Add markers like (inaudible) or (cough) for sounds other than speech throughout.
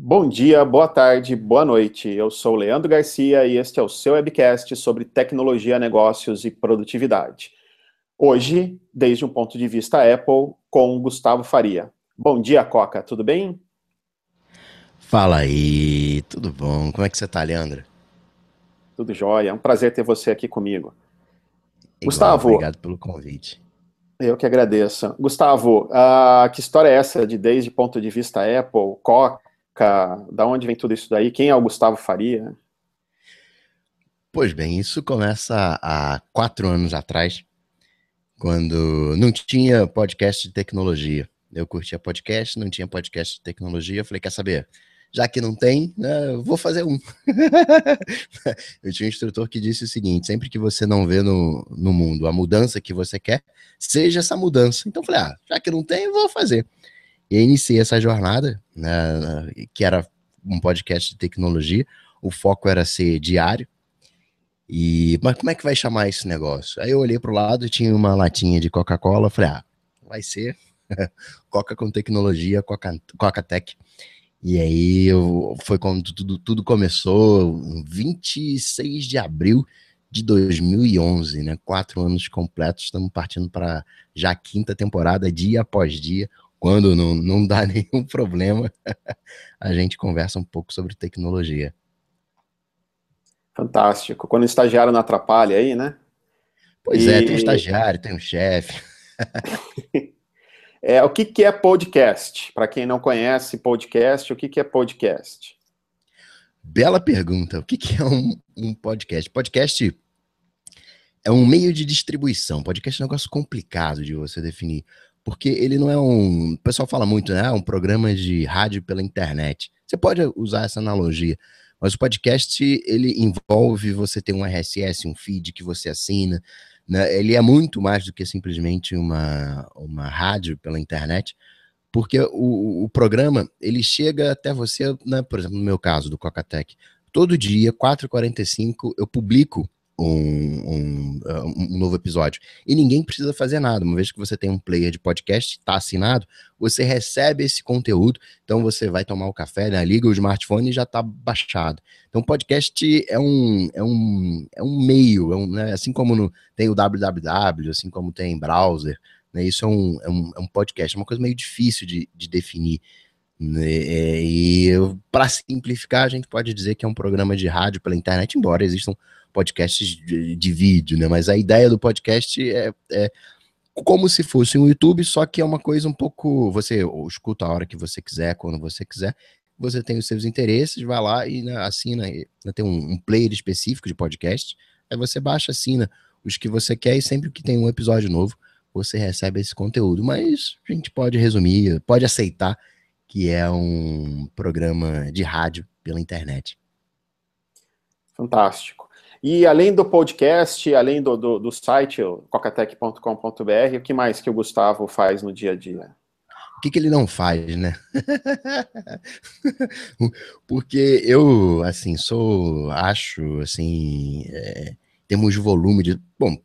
Bom dia, boa tarde, boa noite. Eu sou Leandro Garcia e este é o seu webcast sobre tecnologia, negócios e produtividade. Hoje, desde um ponto de vista Apple, com Gustavo Faria. Bom dia, Coca, tudo bem? Fala aí, tudo bom? Como é que você tá, Leandro? Tudo jóia, é um prazer ter você aqui comigo. Igual, Gustavo. Obrigado pelo convite. Eu que agradeço. Gustavo, uh, que história é essa de desde ponto de vista Apple, Coca? Da onde vem tudo isso daí? Quem é o Gustavo Faria? Pois bem, isso começa há quatro anos atrás, quando não tinha podcast de tecnologia. Eu curtia podcast, não tinha podcast de tecnologia. Eu falei, quer saber? Já que não tem, né, vou fazer um. (laughs) eu tinha um instrutor que disse o seguinte: sempre que você não vê no, no mundo a mudança que você quer, seja essa mudança. Então eu falei, ah, já que não tem, vou fazer. E aí iniciei essa jornada, né, que era um podcast de tecnologia. O foco era ser diário. E, mas como é que vai chamar esse negócio? Aí eu olhei para o lado e tinha uma latinha de Coca-Cola. Falei, ah, vai ser (laughs) Coca com tecnologia, Coca, Coca Tech. E aí eu, foi quando tudo, tudo começou, 26 de abril de 2011, né? Quatro anos completos, estamos partindo para já a quinta temporada, dia após dia, quando não, não dá (laughs) nenhum problema, a gente conversa um pouco sobre tecnologia. Fantástico. Quando o estagiário não atrapalha aí, né? Pois e... é, tem um estagiário, tem um chefe. (laughs) é, o que, que é podcast? Para quem não conhece podcast, o que, que é podcast? Bela pergunta. O que, que é um, um podcast? Podcast é um meio de distribuição. Podcast é um negócio complicado de você definir porque ele não é um. O pessoal fala muito, né? É um programa de rádio pela internet. Você pode usar essa analogia, mas o podcast ele envolve você ter um RSS, um feed que você assina. Né? Ele é muito mais do que simplesmente uma, uma rádio pela internet, porque o, o programa ele chega até você, né? por exemplo, no meu caso do Cocatec. Todo dia, 4h45, eu publico um, um, um, novo episódio. E ninguém precisa fazer nada. Uma vez que você tem um player de podcast, está assinado, você recebe esse conteúdo. Então você vai tomar o café, né, liga o smartphone e já está baixado. Então podcast é um, é um, é um meio, é um, né, assim como no, tem o www, assim como tem browser. Né, isso é um, é, um, é um podcast, é uma coisa meio difícil de, de definir. Né, e para simplificar, a gente pode dizer que é um programa de rádio pela internet, embora existam podcasts de, de vídeo, né? Mas a ideia do podcast é, é como se fosse um YouTube, só que é uma coisa um pouco. Você escuta a hora que você quiser, quando você quiser. Você tem os seus interesses, vai lá e né, assina. Né, tem um, um, player específico de podcast. Aí você baixa, assina os que você quer e sempre que tem um episódio novo, você recebe esse conteúdo. Mas a gente pode resumir, pode aceitar que é um programa de rádio pela internet. Fantástico. E além do podcast, além do, do, do site, cocatec.com.br, o que mais que o Gustavo faz no dia a dia? O que, que ele não faz, né? (laughs) Porque eu, assim, sou, acho, assim, é, temos volume de. Bom,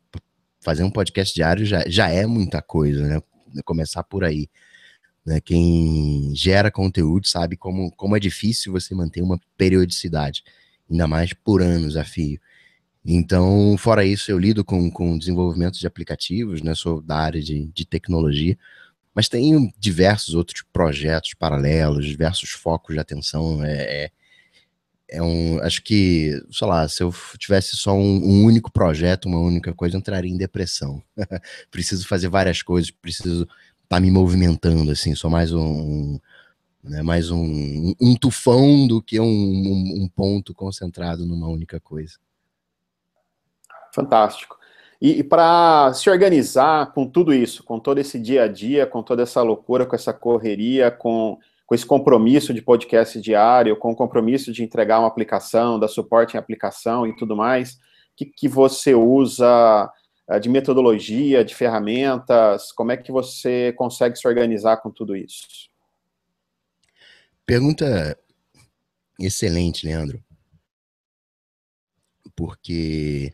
fazer um podcast diário já, já é muita coisa, né? Começar por aí. Né? Quem gera conteúdo sabe como, como é difícil você manter uma periodicidade, ainda mais por anos a fio. Então, fora isso, eu lido com, com desenvolvimento de aplicativos, né? Sou da área de, de tecnologia, mas tenho diversos outros projetos paralelos, diversos focos de atenção. É, é, é um, acho que, sei lá, se eu tivesse só um, um único projeto, uma única coisa, eu entraria em depressão. (laughs) preciso fazer várias coisas, preciso estar tá me movimentando, assim, sou mais um, né, mais um, um tufão do que um, um, um ponto concentrado numa única coisa. Fantástico. E, e para se organizar com tudo isso, com todo esse dia a dia, com toda essa loucura, com essa correria, com, com esse compromisso de podcast diário, com o compromisso de entregar uma aplicação, dar suporte em aplicação e tudo mais, que, que você usa eh, de metodologia, de ferramentas? Como é que você consegue se organizar com tudo isso? Pergunta excelente, Leandro. Porque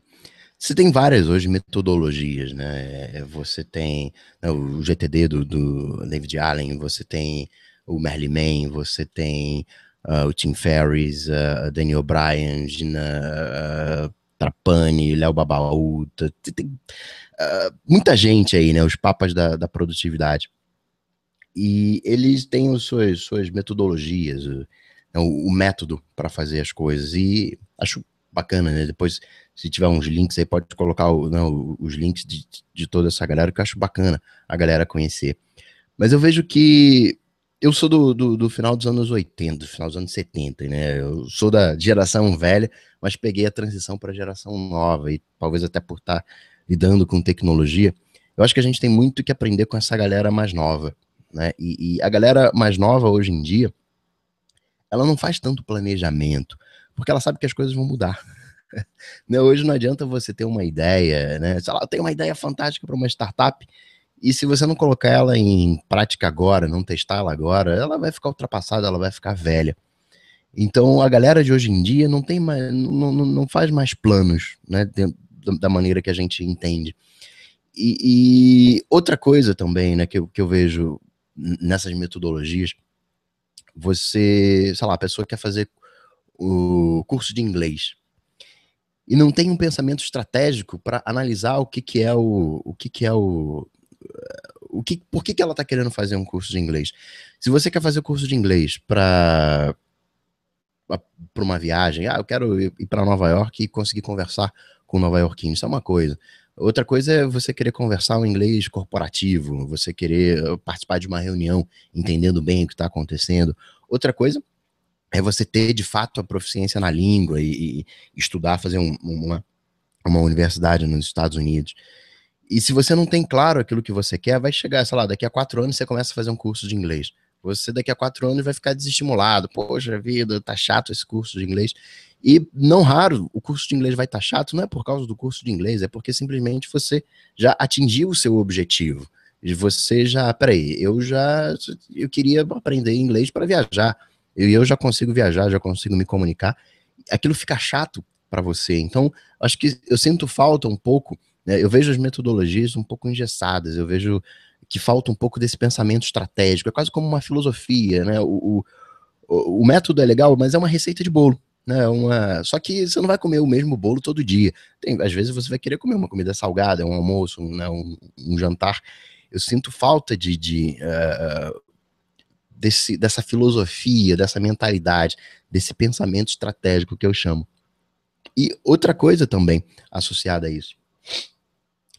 você tem várias hoje metodologias, né? Você tem né, o GTD do, do, David Allen, você tem o Merlin Mann, você tem uh, o Tim Ferriss, uh, Daniel Bryan, Gina uh, Trapani, Léo Babaú, tem uh, muita gente aí, né? Os papas da, da produtividade. E eles têm as suas, suas metodologias, o, o método para fazer as coisas. E acho bacana, né? Depois, se tiver uns links aí, pode colocar o, não, os links de, de toda essa galera, que eu acho bacana a galera conhecer. Mas eu vejo que eu sou do, do, do, final dos anos 80, do final dos anos 70, né? Eu sou da geração velha, mas peguei a transição para a geração nova, e talvez até por estar tá lidando com tecnologia. Eu acho que a gente tem muito que aprender com essa galera mais nova, né? E, e a galera mais nova hoje em dia, ela não faz tanto planejamento, porque ela sabe que as coisas vão mudar. (laughs) né? Hoje não adianta você ter uma ideia, né? Sei lá, eu tenho uma ideia fantástica para uma startup e se você não colocar ela em prática agora, não testá-la agora, ela vai ficar ultrapassada, ela vai ficar velha. Então a galera de hoje em dia não tem mais, não, não, não faz mais planos, né, da maneira que a gente entende. E, e, outra coisa também, né, que eu, que eu vejo nessas metodologias, você, sei lá, a pessoa quer fazer o curso de inglês e não tem um pensamento estratégico para analisar o que, que é o, o que, que é o o que, por que, que ela está querendo fazer um curso de inglês? Se você quer fazer o curso de inglês para para uma viagem, ah, eu quero ir para Nova York e conseguir conversar com nova iorquinos, isso é uma coisa. Outra coisa é você querer conversar um inglês corporativo, você querer participar de uma reunião entendendo bem o que está acontecendo. Outra coisa é você ter de fato a proficiência na língua e, e estudar, fazer um, uma, uma universidade nos Estados Unidos. E se você não tem claro aquilo que você quer, vai chegar, sei lá, daqui a quatro anos você começa a fazer um curso de inglês. Você daqui a quatro anos vai ficar desestimulado. Poxa vida, tá chato esse curso de inglês. E não raro, o curso de inglês vai estar tá chato, não é por causa do curso de inglês, é porque simplesmente você já atingiu o seu objetivo. E você já, peraí, eu já eu queria aprender inglês para viajar. E eu já consigo viajar, já consigo me comunicar. Aquilo fica chato para você. Então, acho que eu sinto falta um pouco né? Eu vejo as metodologias um pouco engessadas, eu vejo que falta um pouco desse pensamento estratégico, é quase como uma filosofia, né? O, o, o método é legal, mas é uma receita de bolo. Né, uma... Só que você não vai comer o mesmo bolo todo dia. Tem, às vezes você vai querer comer uma comida salgada, um almoço, um, né, um, um jantar. Eu sinto falta de, de uh, desse, dessa filosofia, dessa mentalidade, desse pensamento estratégico que eu chamo. E outra coisa também associada a isso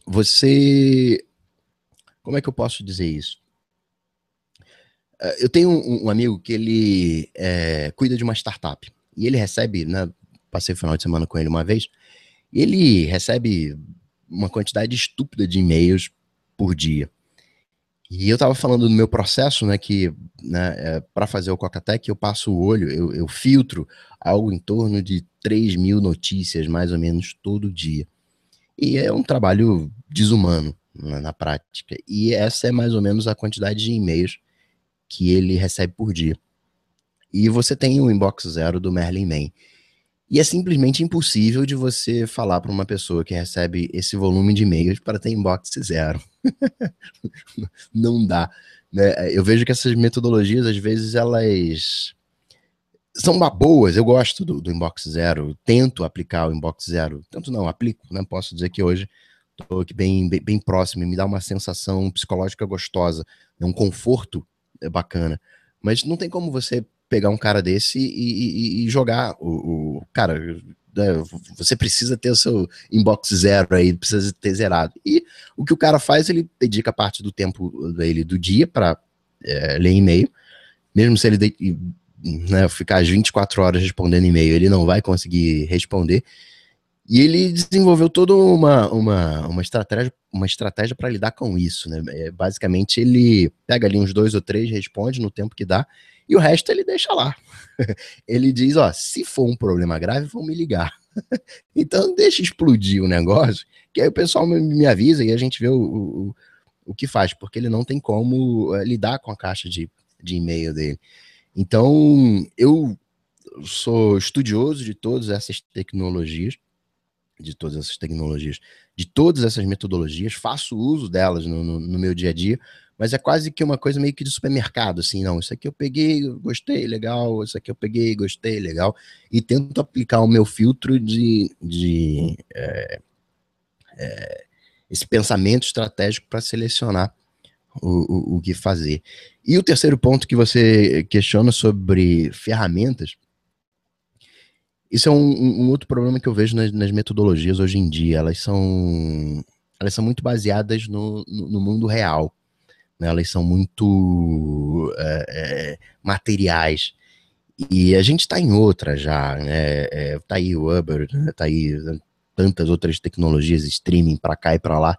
você. Como é que eu posso dizer isso? É, eu tenho um, amigo que ele é, cuida de uma startup e ele recebe, né? Passei o final de semana com ele uma vez. E ele recebe uma quantidade estúpida de e-mails por dia. E eu estava falando do meu processo, né, que né, é, para fazer o Cocatec eu passo o olho, eu, eu filtro algo em torno de 3 mil notícias, mais ou menos, todo dia. E é um trabalho desumano na, na prática. E essa é mais ou menos a quantidade de e-mails que ele recebe por dia. E você tem o inbox zero do Merlin Man. E é simplesmente impossível de você falar para uma pessoa que recebe esse volume de e-mails para ter inbox zero. (laughs) Não dá. Né? Eu vejo que essas metodologias, às vezes, elas são boas, eu gosto do, do Inbox Zero, tento aplicar o Inbox Zero, tanto não, aplico, né? Posso dizer que hoje estou aqui bem, bem, bem, próximo, me dá uma sensação psicológica gostosa, é um conforto é bacana. Mas não tem como você pegar um cara desse e, e, e jogar o, o, Cara, né, você precisa ter o seu inbox zero aí, precisa ter zerado. E o que o cara faz, ele dedica parte do tempo dele do dia para é, ler e-mail, mesmo se ele de, né, ficar as 24 horas respondendo e-mail, ele não vai conseguir responder. E ele desenvolveu toda uma, uma, uma estratégia uma estratégia para lidar com isso, né? É, basicamente, ele pega ali uns dois ou três, responde no tempo que dá, e o resto ele deixa lá. (laughs) ele diz, ó, se for um problema grave, vão me ligar. (laughs) então, deixa explodir o negócio, que aí o pessoal me, avisa e a gente vê o, o, o que faz, porque ele não tem como uh, lidar com a caixa de, de e-mail dele. Então, eu sou estudioso de todas essas tecnologias, de todas essas tecnologias, de todas essas metodologias, faço uso delas no, no, no meu dia a dia, mas é quase que uma coisa meio que de supermercado, assim, não, isso aqui eu peguei, gostei, legal, isso aqui eu peguei, gostei, legal, e tento aplicar o meu filtro de, de é, é, esse pensamento estratégico para selecionar o, o, o que fazer. E o terceiro ponto que você questiona sobre ferramentas, isso é um, um, outro problema que eu vejo nas, nas, metodologias hoje em dia. Elas são, elas são muito baseadas no, no, no mundo real. Né? Elas são muito é, é, materiais. E a gente está em outra já. Né? É, tá aí o Uber, né? tá aí tantas outras tecnologias, streaming para cá e para lá.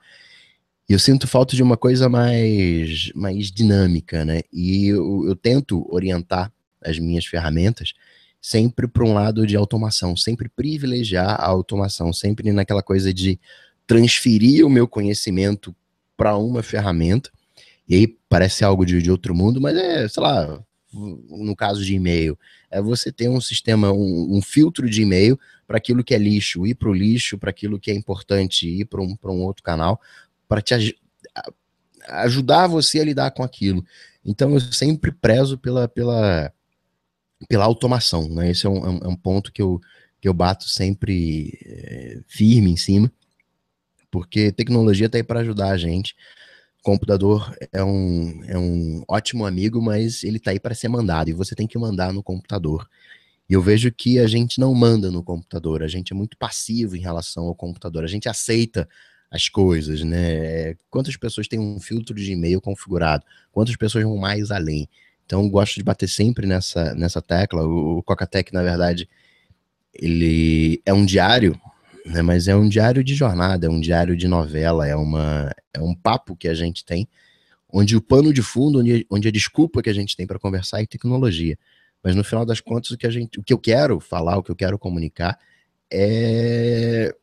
E eu sinto falta de uma coisa mais, mais dinâmica, né? E eu, eu tento orientar as minhas ferramentas sempre para um lado de automação, sempre privilegiar a automação, sempre naquela coisa de transferir o meu conhecimento para uma ferramenta. E aí parece algo de, de outro mundo, mas é, sei lá, no caso de e-mail, é você ter um sistema, um, um filtro de e-mail para aquilo que é lixo, ir para o lixo, para aquilo que é importante, ir para um, um outro canal, para te aj ajudar você a lidar com aquilo. Então eu sempre prezo pela, pela pela automação, né? Esse é um, é um é ponto que eu, que eu bato sempre é, firme em cima, porque tecnologia está aí para ajudar a gente. Computador é um, é um ótimo amigo, mas ele está aí para ser mandado, e você tem que mandar no computador. E eu vejo que a gente não manda no computador, a gente é muito passivo em relação ao computador, a gente aceita as coisas, né? Quantas pessoas têm um filtro de e-mail configurado? Quantas pessoas vão mais além? Então, gosto de bater sempre nessa, nessa tecla. O, o Coca-Tech, na verdade, ele é um diário, né, mas é um diário de jornada, é um diário de novela, é, uma, é um papo que a gente tem, onde o pano de fundo, onde, onde a desculpa que a gente tem para conversar é tecnologia. Mas no final das contas, o que, a gente, o que eu quero falar, o que eu quero comunicar é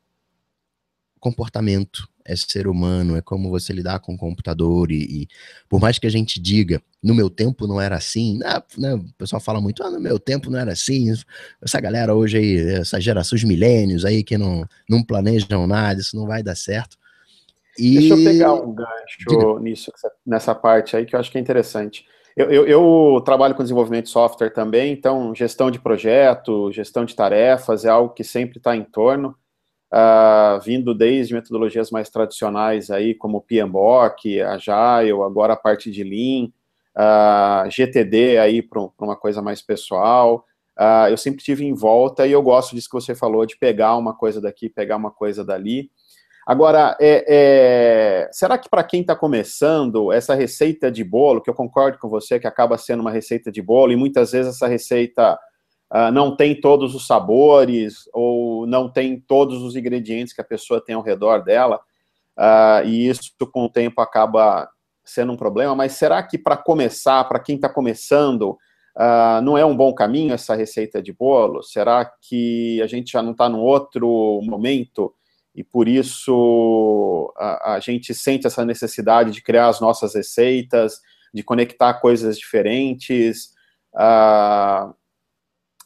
comportamento, é ser humano, é como você lidar com o computador e, e, por mais que a gente diga, no meu tempo não era assim, né, né, o pessoal fala muito, ah, no meu tempo não era assim, essa galera hoje aí, essas gerações milênios aí que não, não planejam nada, isso não vai dar certo. E... Deixa eu pegar um gancho diga. nisso, nessa parte aí que eu acho que é interessante. Eu, eu, eu, trabalho com desenvolvimento de software também, então gestão de projeto, gestão de tarefas é algo que sempre está em torno uh, vindo desde metodologias mais tradicionais aí, como PMBOK, Agile, agora a parte de Lean, uh, ah, GTD aí para uma coisa mais pessoal. Uh, eu sempre tive em volta e eu gosto disso que você falou, de pegar uma coisa daqui, pegar uma coisa dali. Agora, é, é, será que para quem está começando, essa receita de bolo, que eu concordo com você que acaba sendo uma receita de bolo, e muitas vezes essa receita uh, não tem todos os sabores ou não tem todos os ingredientes que a pessoa tem ao redor dela, uh, e isso com o tempo acaba sendo um problema, mas será que para começar, para quem está começando, uh, não é um bom caminho essa receita de bolo? Será que a gente já não está num outro momento e por isso a, a, gente sente essa necessidade de criar as nossas receitas, de conectar coisas diferentes?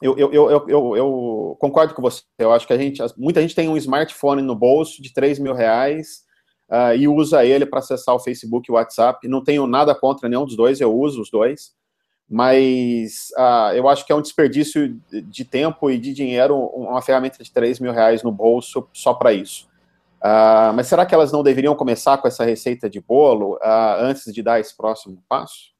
Eu, eu, eu, eu, eu concordo com você. Eu acho que a gente, muita gente tem um smartphone no bolso de 3 mil reais uh, e usa ele para acessar o Facebook e o WhatsApp. Não tenho nada contra nenhum dos dois, eu uso os dois. Mas uh, eu acho que é um desperdício de tempo e de dinheiro uma ferramenta de 3 mil reais no bolso só para isso. Uh, mas será que elas não deveriam começar com essa receita de bolo antes de dar esse próximo passo?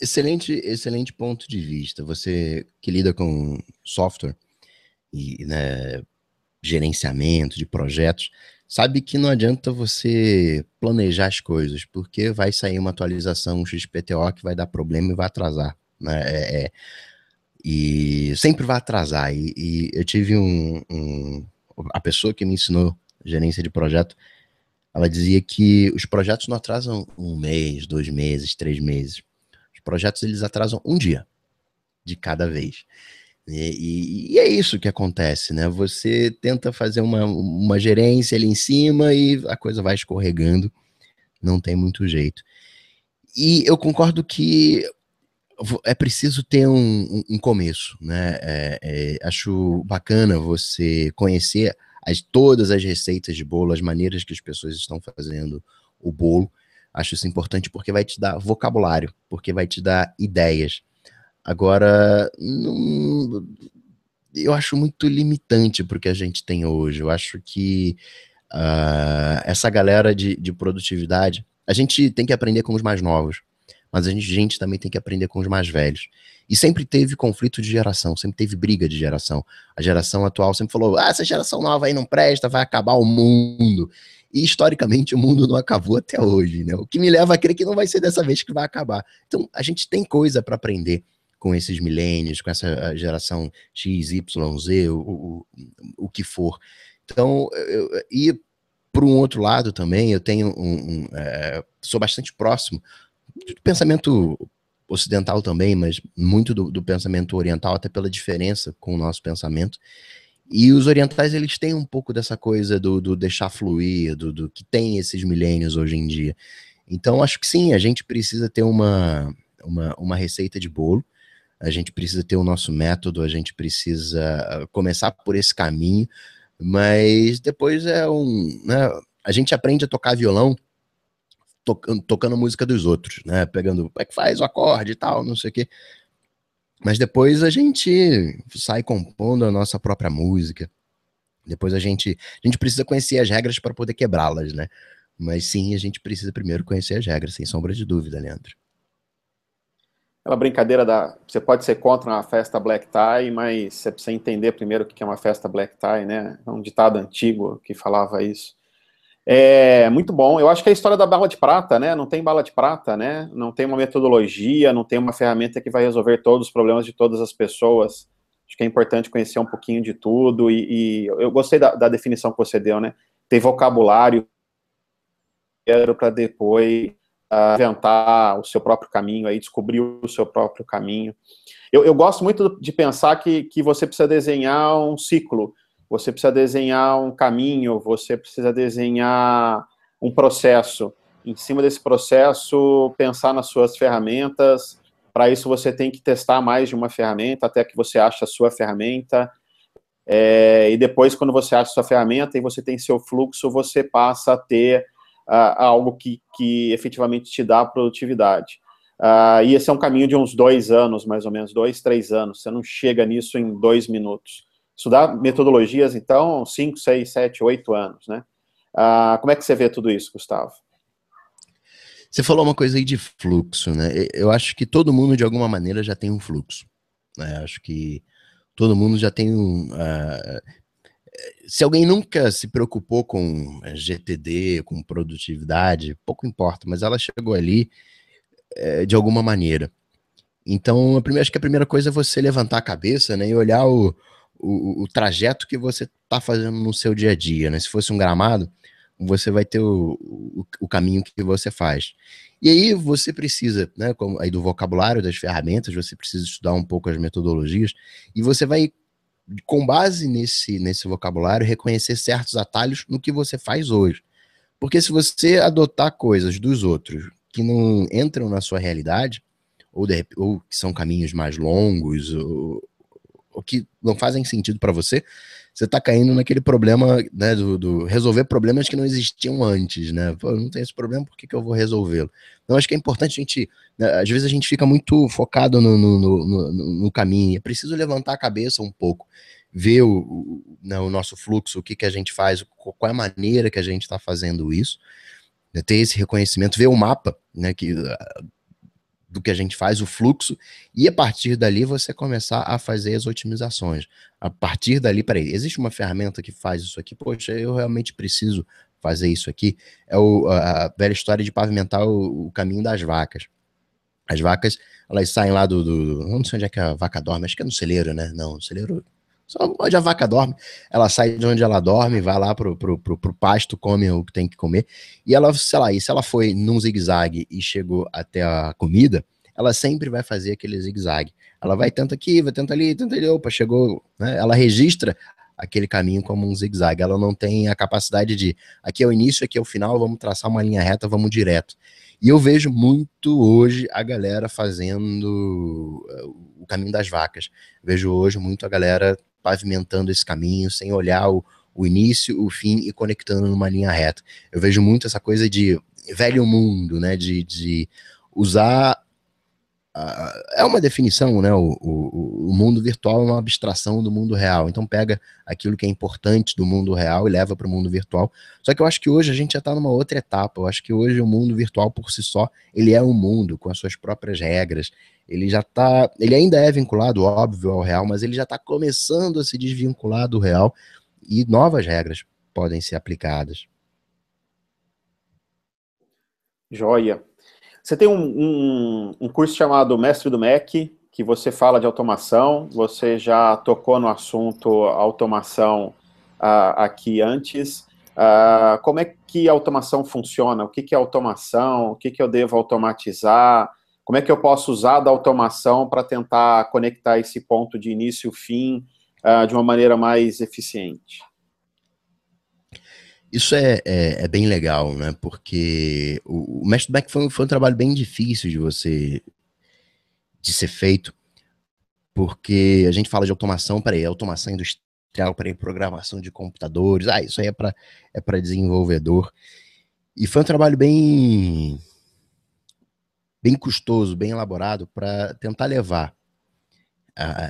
Excelente, excelente ponto de vista. Você que lida com software e né, gerenciamento de projetos, sabe que não adianta você planejar as coisas, porque vai sair uma atualização XPTO que vai dar problema e vai atrasar. Né? É, é, e sempre vai atrasar. E, e eu tive um, um, A pessoa que me ensinou gerência de projeto, ela dizia que os projetos não atrasam um mês, dois meses, três meses projetos eles atrasam um dia de cada vez. E, e, e, é isso que acontece, né? Você tenta fazer uma, uma gerência ali em cima e a coisa vai escorregando, não tem muito jeito. E eu concordo que é preciso ter um, um começo, né? É, é, acho bacana você conhecer as, todas as receitas de bolo, as maneiras que as pessoas estão fazendo o bolo, Acho isso importante porque vai te dar vocabulário, porque vai te dar ideias. Agora, não, eu acho muito limitante para o que a gente tem hoje. Eu acho que uh, essa galera de, de, produtividade, a gente tem que aprender com os mais novos, mas a gente, gente também tem que aprender com os mais velhos. E sempre teve conflito de geração, sempre teve briga de geração. A geração atual sempre falou: ah, essa geração nova aí não presta, vai acabar o mundo. E historicamente o mundo não acabou até hoje, né? O que me leva a crer que não vai ser dessa vez que vai acabar. Então a gente tem coisa para aprender com esses milênios, com essa geração X, Y, Z, o, o, o que for. Então, eu, e por um outro lado também, eu tenho um, um é, sou bastante próximo do pensamento ocidental também, mas muito do, do, pensamento oriental, até pela diferença com o nosso pensamento. E os orientais, eles têm um pouco dessa coisa do, do deixar fluir, do, do, que tem esses milênios hoje em dia. Então, acho que sim, a gente precisa ter uma, uma, uma receita de bolo, a gente precisa ter o nosso método, a gente precisa começar por esse caminho, mas depois é um. Né, a gente aprende a tocar violão tocando, tocando música dos outros, né? Pegando, como é que faz o acorde e tal, não sei o quê. Mas depois a gente sai compondo a nossa própria música. Depois a gente, a gente precisa conhecer as regras para poder quebrá-las, né? Mas sim, a gente precisa primeiro conhecer as regras, sem sombra de dúvida, Leandro. Aquela brincadeira da. Você pode ser contra uma festa black tie, mas você precisa entender primeiro o que é uma festa black tie, né? É um ditado antigo que falava isso. É muito bom. Eu acho que é a história da bala de prata, né? Não tem bala de prata, né? Não tem uma metodologia, não tem uma ferramenta que vai resolver todos os problemas de todas as pessoas. Acho que é importante conhecer um pouquinho de tudo. E, e eu gostei da, da, definição que você deu, né? Tem vocabulário para depois uh, inventar o seu próprio caminho, aí descobrir o seu próprio caminho. Eu, eu gosto muito de pensar que, que você precisa desenhar um ciclo você precisa desenhar um caminho, você precisa desenhar um processo. Em cima desse processo, pensar nas suas ferramentas. Para isso, você tem que testar mais de uma ferramenta até que você ache a sua ferramenta. É, e depois, quando você acha a sua ferramenta e você tem seu fluxo, você passa a ter uh, algo que, que efetivamente te dá produtividade. Uh, e esse é um caminho de uns dois anos, mais ou menos, dois, três anos. Você não chega nisso em dois minutos estudar metodologias, então, 5, 6, 7, 8 anos, né? Ah, como é que você vê tudo isso, Gustavo? Você falou uma coisa aí de fluxo, né? Eu acho que todo mundo, de alguma maneira, já tem um fluxo. Né? Acho que todo mundo já tem um. Uh, se alguém nunca se preocupou com GTD, com produtividade, pouco importa, mas ela chegou ali é, de alguma maneira. Então, primeira, acho que a primeira coisa é você levantar a cabeça né, e olhar o, o, o trajeto que você está fazendo no seu dia a dia, né? Se fosse um gramado, você vai ter o, o, o, caminho que você faz. E aí você precisa, né, como, aí do vocabulário, das ferramentas, você precisa estudar um pouco as metodologias, e você vai, com base nesse, nesse vocabulário, reconhecer certos atalhos no que você faz hoje. Porque se você adotar coisas dos outros que não entram na sua realidade, ou, de, ou que são caminhos mais longos, ou, o que não fazem sentido para você, você tá caindo naquele problema, né, do, do, resolver problemas que não existiam antes, né? Pô, não tem esse problema, por que, que eu vou resolvê-lo? Então, acho que é importante a gente, né, às vezes a gente fica muito focado no, no, no, no, caminho, é preciso levantar a cabeça um pouco, ver o, o, né, o nosso fluxo, o que, que a gente faz, qual é a maneira que a gente está fazendo isso, né, ter esse reconhecimento, ver o mapa, né, que do que a gente faz, o fluxo, e a partir dali você começar a fazer as otimizações. A partir dali, peraí, existe uma ferramenta que faz isso aqui? Poxa, eu realmente preciso fazer isso aqui. É o, a velha história de pavimentar o, o, caminho das vacas. As vacas, elas saem lá do, do, Não sei onde é que a vaca dorme, acho que é no celeiro, né? Não, no celeiro só onde a vaca dorme, ela sai de onde ela dorme, vai lá pro, pro, pro, pro pasto, come o que tem que comer, e ela, sei lá, e se ela foi num zigue-zague e chegou até a comida, ela sempre vai fazer aquele zigue-zague. Ela vai tanto aqui, vai tanto ali, tanto ali, opa, chegou, né? Ela registra aquele caminho como um zigue-zague. Ela não tem a capacidade de, aqui é o início, aqui é o final, vamos traçar uma linha reta, vamos direto. E eu vejo muito hoje a galera fazendo eh, o caminho das vacas. Vejo hoje muito a galera pavimentando esse caminho, sem olhar o, o início, o fim e conectando numa linha reta. Eu vejo muito essa coisa de velho mundo, né? De, de usar é uma definição, né? O, o, o, mundo virtual é uma abstração do mundo real. Então pega aquilo que é importante do mundo real e leva para o mundo virtual. Só que eu acho que hoje a gente já está numa outra etapa. Eu acho que hoje o mundo virtual por si só ele é um mundo com as suas próprias regras. Ele já está, ele ainda é vinculado, óbvio, ao real, mas ele já está começando a se desvincular do real e novas regras podem ser aplicadas. Joia. Você tem um, um, um, curso chamado Mestre do MEC, que você fala de automação, você já tocou no assunto automação uh, aqui antes. Uh, como é que a automação funciona? O que, que é automação? O que, que eu devo automatizar? Como é que eu posso usar da automação para tentar conectar esse ponto de início e fim uh, de uma maneira mais eficiente? Isso é, é, é, bem legal, né? Porque o, o Mestre Back foi, foi um trabalho bem difícil de você de ser feito, porque a gente fala de automação, peraí, automação industrial, peraí, programação de computadores, ah, isso aí é para é desenvolvedor. E foi um trabalho bem bem custoso, bem elaborado para tentar levar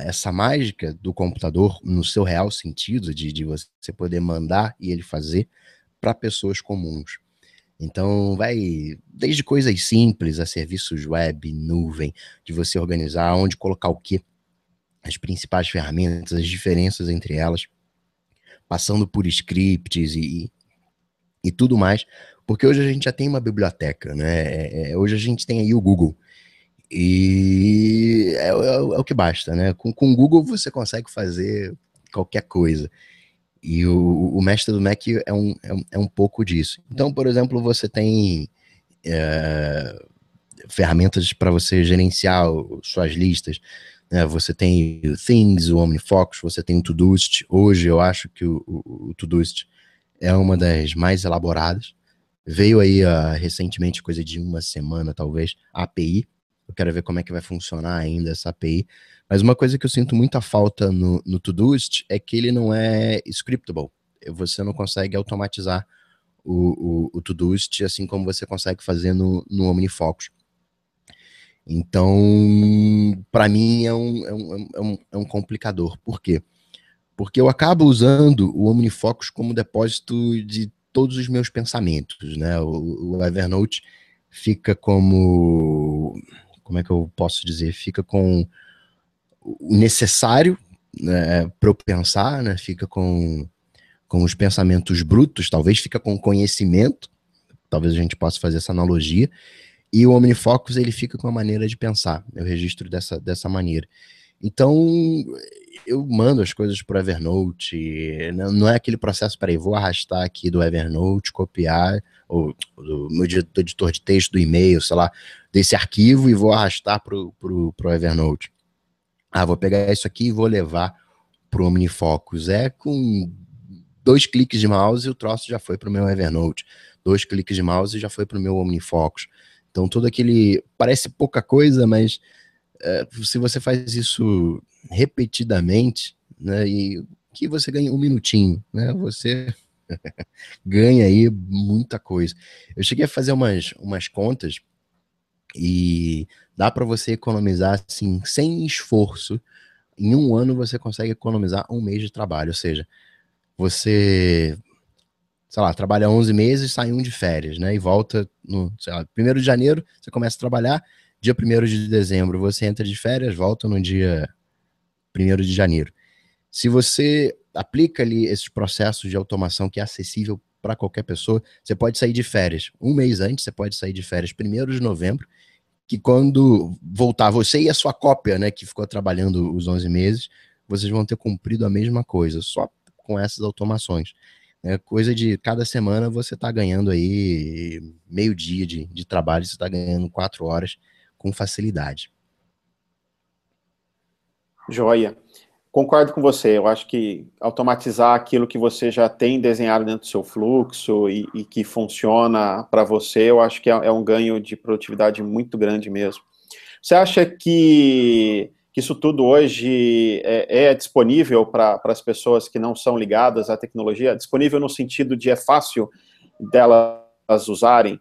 essa mágica do computador no seu real sentido de, de você poder mandar e ele fazer para pessoas comuns. Então, vai desde coisas simples a serviços web, nuvem, de você organizar onde colocar o quê, as principais ferramentas, as diferenças entre elas, passando por scripts e, e tudo mais, porque hoje a gente já tem uma biblioteca, né? É, é, hoje a gente tem aí o Google. E é, é, é o que basta, né? Com, com o Google você consegue fazer qualquer coisa. E o, o mestre do Mac é um, é, um, é um pouco disso. Então, por exemplo, você tem é, ferramentas para você gerenciar suas listas. Né? Você tem o Things, o OmniFocus, você tem o Todoist. Hoje eu acho que o, o, o Todoist é uma das mais elaboradas. Veio aí uh, recentemente, coisa de uma semana talvez, a API. Eu quero ver como é que vai funcionar ainda essa API. Mas uma coisa que eu sinto muita falta no, no Todoist é que ele não é scriptable. Você não consegue automatizar o, o, o Todoist assim como você consegue fazer no, no OmniFocus. Então, para mim é um, é, um, é, um, é um complicador. Por quê? Porque eu acabo usando o OmniFocus como depósito de todos os meus pensamentos, né? O, o Evernote fica como, como é que eu posso dizer? Fica com o necessário né, para eu pensar, né? Fica com, com os pensamentos brutos, talvez fica com conhecimento, talvez a gente possa fazer essa analogia, e o OmniFocus ele fica com a maneira de pensar, eu registro dessa, dessa maneira. Então, eu mando as coisas para Evernote, não é aquele processo, peraí, vou arrastar aqui do Evernote, copiar, ou do meu editor de texto, do e-mail, sei lá, desse arquivo e vou arrastar para o Evernote. Ah, vou pegar isso aqui e vou levar para o OmniFocus. É com dois cliques de mouse e o troço já foi para o meu Evernote. Dois cliques de mouse e já foi para o meu OmniFocus. Então, todo aquele. Parece pouca coisa, mas é, se você faz isso repetidamente, né, e que você ganha um minutinho, né, você ganha aí muita coisa. Eu cheguei a fazer umas, umas contas e dá para você economizar assim, sem esforço. Em um ano você consegue economizar um mês de trabalho. Ou seja, você, sei lá, trabalha 11 meses, sai um de férias, né? E volta no, sei lá, primeiro de janeiro, você começa a trabalhar, dia 1 de dezembro você entra de férias, volta no dia 1 de janeiro. Se você aplica ali esses processos de automação que é acessível para qualquer pessoa, você pode sair de férias um mês antes, você pode sair de férias 1 de novembro, que quando voltar você e a sua cópia, né, que ficou trabalhando os 11 meses, vocês vão ter cumprido a mesma coisa, só com essas automações. É coisa de cada semana você está ganhando aí meio dia de, de trabalho, você está ganhando quatro horas com facilidade. Joia. Concordo com você. Eu acho que automatizar aquilo que você já tem desenhado dentro do seu fluxo e, e que funciona para você, eu acho que é, é, um ganho de produtividade muito grande mesmo. Você acha que, que isso tudo hoje é, é disponível para as pessoas que não são ligadas à tecnologia? Disponível no sentido de é fácil delas usarem?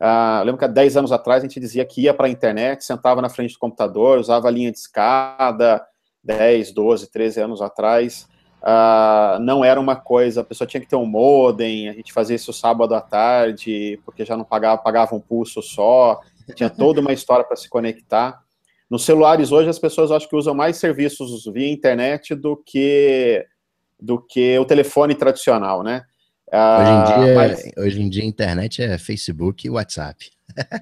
Uh, lembro que há 10 anos atrás a gente dizia que ia para a internet, sentava na frente do computador, usava linha de escada, 10, 12, 13 anos atrás. Uh, não era uma coisa, a pessoa tinha que ter um modem, a gente fazia isso sábado à tarde, porque já não pagava, pagava um pulso só, tinha toda uma história para se conectar. Nos celulares hoje as pessoas acho que usam mais serviços via internet do que do que o telefone tradicional, né? Uh, hoje, em dia, mas... hoje em dia a internet é Facebook e WhatsApp.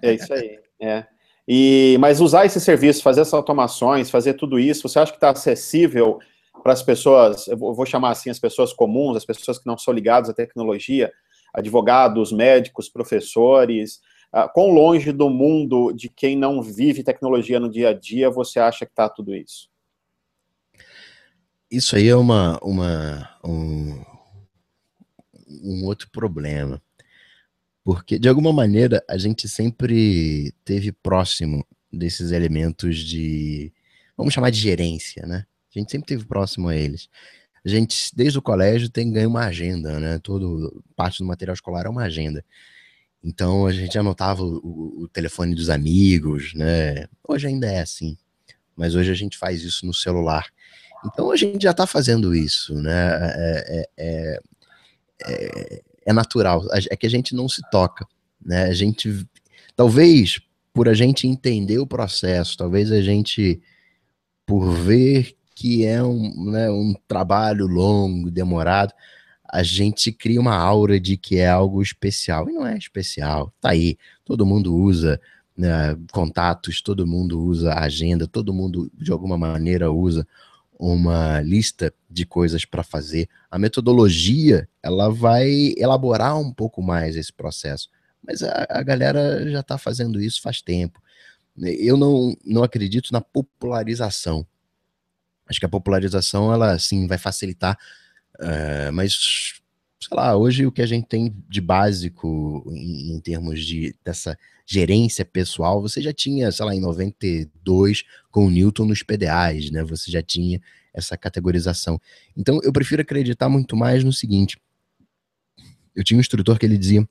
É isso aí, é. E, mas usar esse serviço, fazer essas automações, fazer tudo isso, você acha que está acessível para as pessoas, eu vou chamar assim, as pessoas comuns, as pessoas que não são ligadas à tecnologia, advogados, médicos, professores, uh, quão longe do mundo de quem não vive tecnologia no dia a dia você acha que está tudo isso? Isso aí é uma, uma, um, um outro problema. Porque, de alguma maneira, a gente sempre teve próximo desses elementos de, vamos chamar de gerência, né? A gente sempre teve próximo a eles. A gente, desde o colégio, tem ganho uma agenda, né? Todo parte do material escolar é uma agenda. Então a gente anotava o, o, telefone dos amigos, né? Hoje ainda é assim, mas hoje a gente faz isso no celular. Então a gente já está fazendo isso, né? É, é, é, é, natural, é que a gente não se toca, né? A gente, talvez por a gente entender o processo, talvez a gente, por ver que é um, né, um trabalho longo, demorado, a gente cria uma aura de que é algo especial. E não é especial. Tá aí. Todo mundo usa né, contatos, todo mundo usa agenda, todo mundo, de alguma maneira, usa uma lista de coisas para fazer. A metodologia, ela vai elaborar um pouco mais esse processo. Mas a, a galera já está fazendo isso faz tempo. Eu não, não acredito na popularização. Acho que a popularização, ela sim vai facilitar, uh, mas sei lá, hoje o que a gente tem de básico em, em, termos de dessa gerência pessoal, você já tinha, sei lá, em 92 com o Newton nos PDAs, né? Você já tinha essa categorização. Então, eu prefiro acreditar muito mais no seguinte. Eu tinha um instrutor que ele dizia: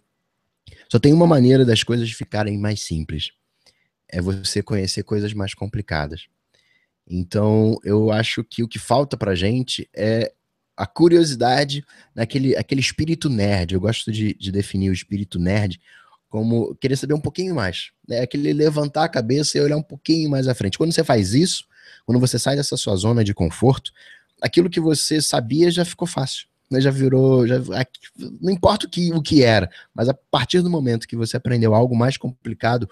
só tem uma maneira das coisas ficarem mais simples. É você conhecer coisas mais complicadas. Então, eu acho que o que falta pra gente é a curiosidade naquele aquele espírito nerd. Eu gosto de, de definir o espírito nerd como querer saber um pouquinho mais. É aquele levantar a cabeça e olhar um pouquinho mais à frente. Quando você faz isso, quando você sai dessa sua zona de conforto, aquilo que você sabia já ficou fácil. Né? Já virou. Já, não importa o que, o que era, mas a partir do momento que você aprendeu algo mais complicado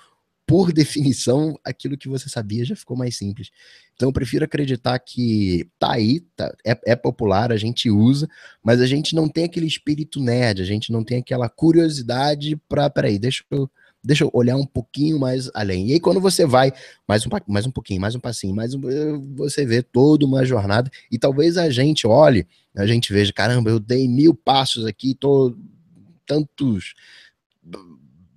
por (laughs) definição, aquilo que você sabia já ficou mais simples. Então eu prefiro acreditar que tá aí, tá, é, é, popular, a gente usa, mas a gente não tem aquele espírito nerd, a gente não tem aquela curiosidade para, peraí, deixa eu, deixa eu olhar um pouquinho mais além. E aí quando você vai mais um, mais um pouquinho, mais um passinho, mais um, você vê toda uma jornada e talvez a gente olhe, a gente veja, caramba, eu dei mil passos aqui, tô tantos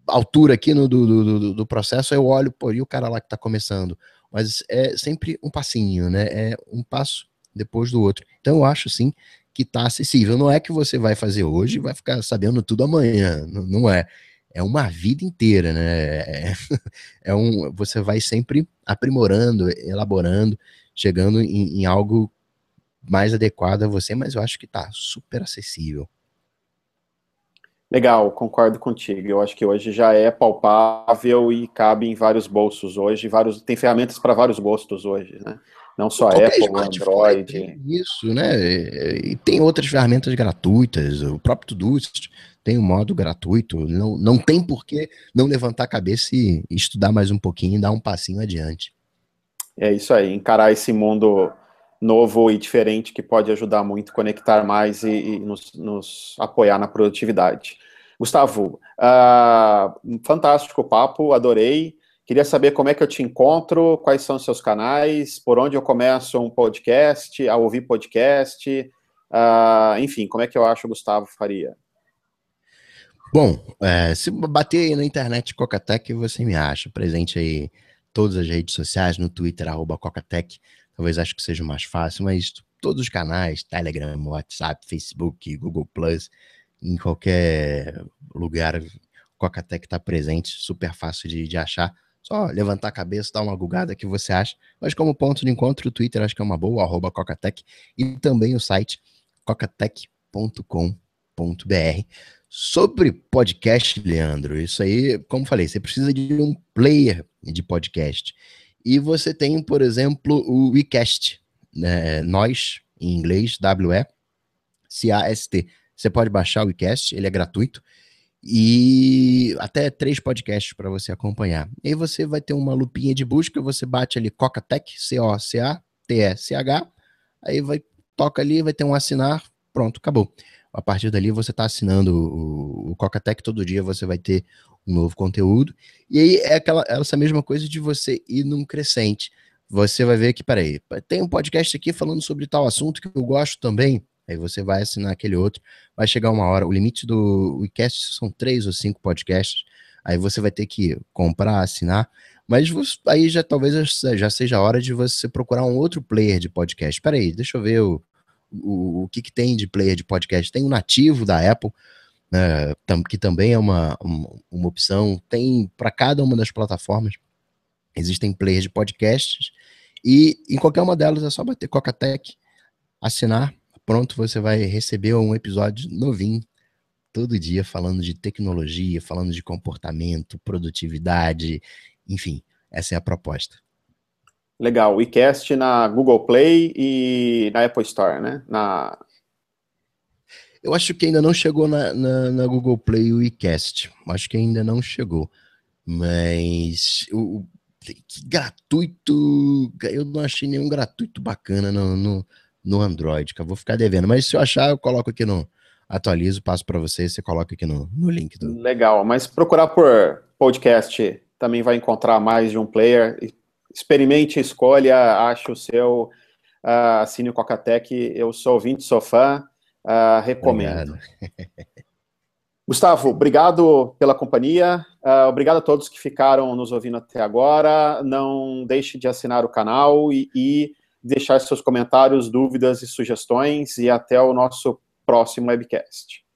altura aqui no, do, do, do, processo, eu olho, pô, e o cara lá que tá começando? Mas é sempre um passinho, né? É um passo depois do outro. Então eu acho sim que tá acessível. Não é que você vai fazer hoje e vai ficar sabendo tudo amanhã. Não é. É uma vida inteira, né? É, (laughs) é um, você vai sempre aprimorando, elaborando, chegando em, em algo mais adequado a você, mas eu acho que tá super acessível. Legal, concordo contigo. Eu acho que hoje já é palpável e cabe em vários bolsos hoje. Vários, tem ferramentas para vários bolsos hoje, né? Não só Qualquer Apple, Android. Isso, né? E tem outras ferramentas gratuitas. O próprio Todoist tem um modo gratuito. Não, não tem por que não levantar a cabeça e estudar mais um pouquinho e dar um passinho adiante. É isso aí, encarar esse mundo novo e diferente que pode ajudar muito, conectar mais e, e nos, nos, apoiar na produtividade. Gustavo, uh, fantástico papo, adorei. Queria saber como é que eu te encontro, quais são os seus canais, por onde eu começo um podcast, a ouvir podcast, uh, enfim, como é que eu acho o Gustavo Faria? Bom, é, se bater aí na internet Cocatec, você me acha. Presente aí todas as redes sociais, no Twitter, arroba Cocatec, talvez acho que seja mais fácil, mas todos os canais, Telegram, WhatsApp, Facebook, Google em qualquer lugar Cocatec está presente, super fácil de, de achar. Só levantar a cabeça, dar uma gugada que você acha. Mas como ponto de encontro, o Twitter acho que é uma boa, arroba Cocatec. E também o site cocatec.com.br. Sobre podcast, Leandro, isso aí, como falei, você precisa de um player de podcast. E você tem, por exemplo, o WeCast, né? Nós, em inglês, W-E-C-A-S-T. Você pode baixar o WeCast, ele é gratuito e até três podcasts para você acompanhar. E aí você vai ter uma lupinha de busca, você bate ali Cocatech, C-O-C-A-T-E-C-H, aí vai, toca ali, vai ter um assinar, pronto, acabou. A partir dali você está assinando o, o Cocatech, todo dia você vai ter novo conteúdo. E aí é aquela, essa mesma coisa de você ir num crescente. Você vai ver que, peraí, tem um podcast aqui falando sobre tal assunto que eu gosto também. Aí você vai assinar aquele outro. Vai chegar uma hora. O limite do WeCast são três ou cinco podcasts. Aí você vai ter que comprar, assinar. Mas aí já talvez já seja a hora de você procurar um outro player de podcast. Espera aí, deixa eu ver o, o, o que, que tem de player de podcast. Tem o nativo da Apple, né, que também é uma, uma, uma opção. Tem para cada uma das plataformas. Existem players de podcasts. E em qualquer uma delas é só bater Coca-Tech, assinar pronto, você vai receber um episódio novinho todo dia falando de tecnologia, falando de comportamento, produtividade, enfim, essa é a proposta. Legal, o iCast na Google Play e na Apple Store, né? Na... Eu acho que ainda não chegou na, na, na Google Play o iCast, acho que ainda não chegou, mas o, o gratuito, eu não achei nenhum gratuito bacana no, no no Android, que eu vou ficar devendo. Mas se eu achar, eu coloco aqui no. Atualizo, passo para você, você coloca aqui no, no link. Do... Legal, mas procurar por podcast também vai encontrar mais de um player. Experimente, escolha, ache o seu. Uh, assine o Cocatec. Eu sou ouvinte, sou fã, uh, recomendo. Gustavo, obrigado pela companhia. Uh, obrigado a todos que ficaram nos ouvindo até agora. Não deixe de assinar o canal e, e deixar seus comentários, dúvidas e sugestões e até o nosso próximo webcast.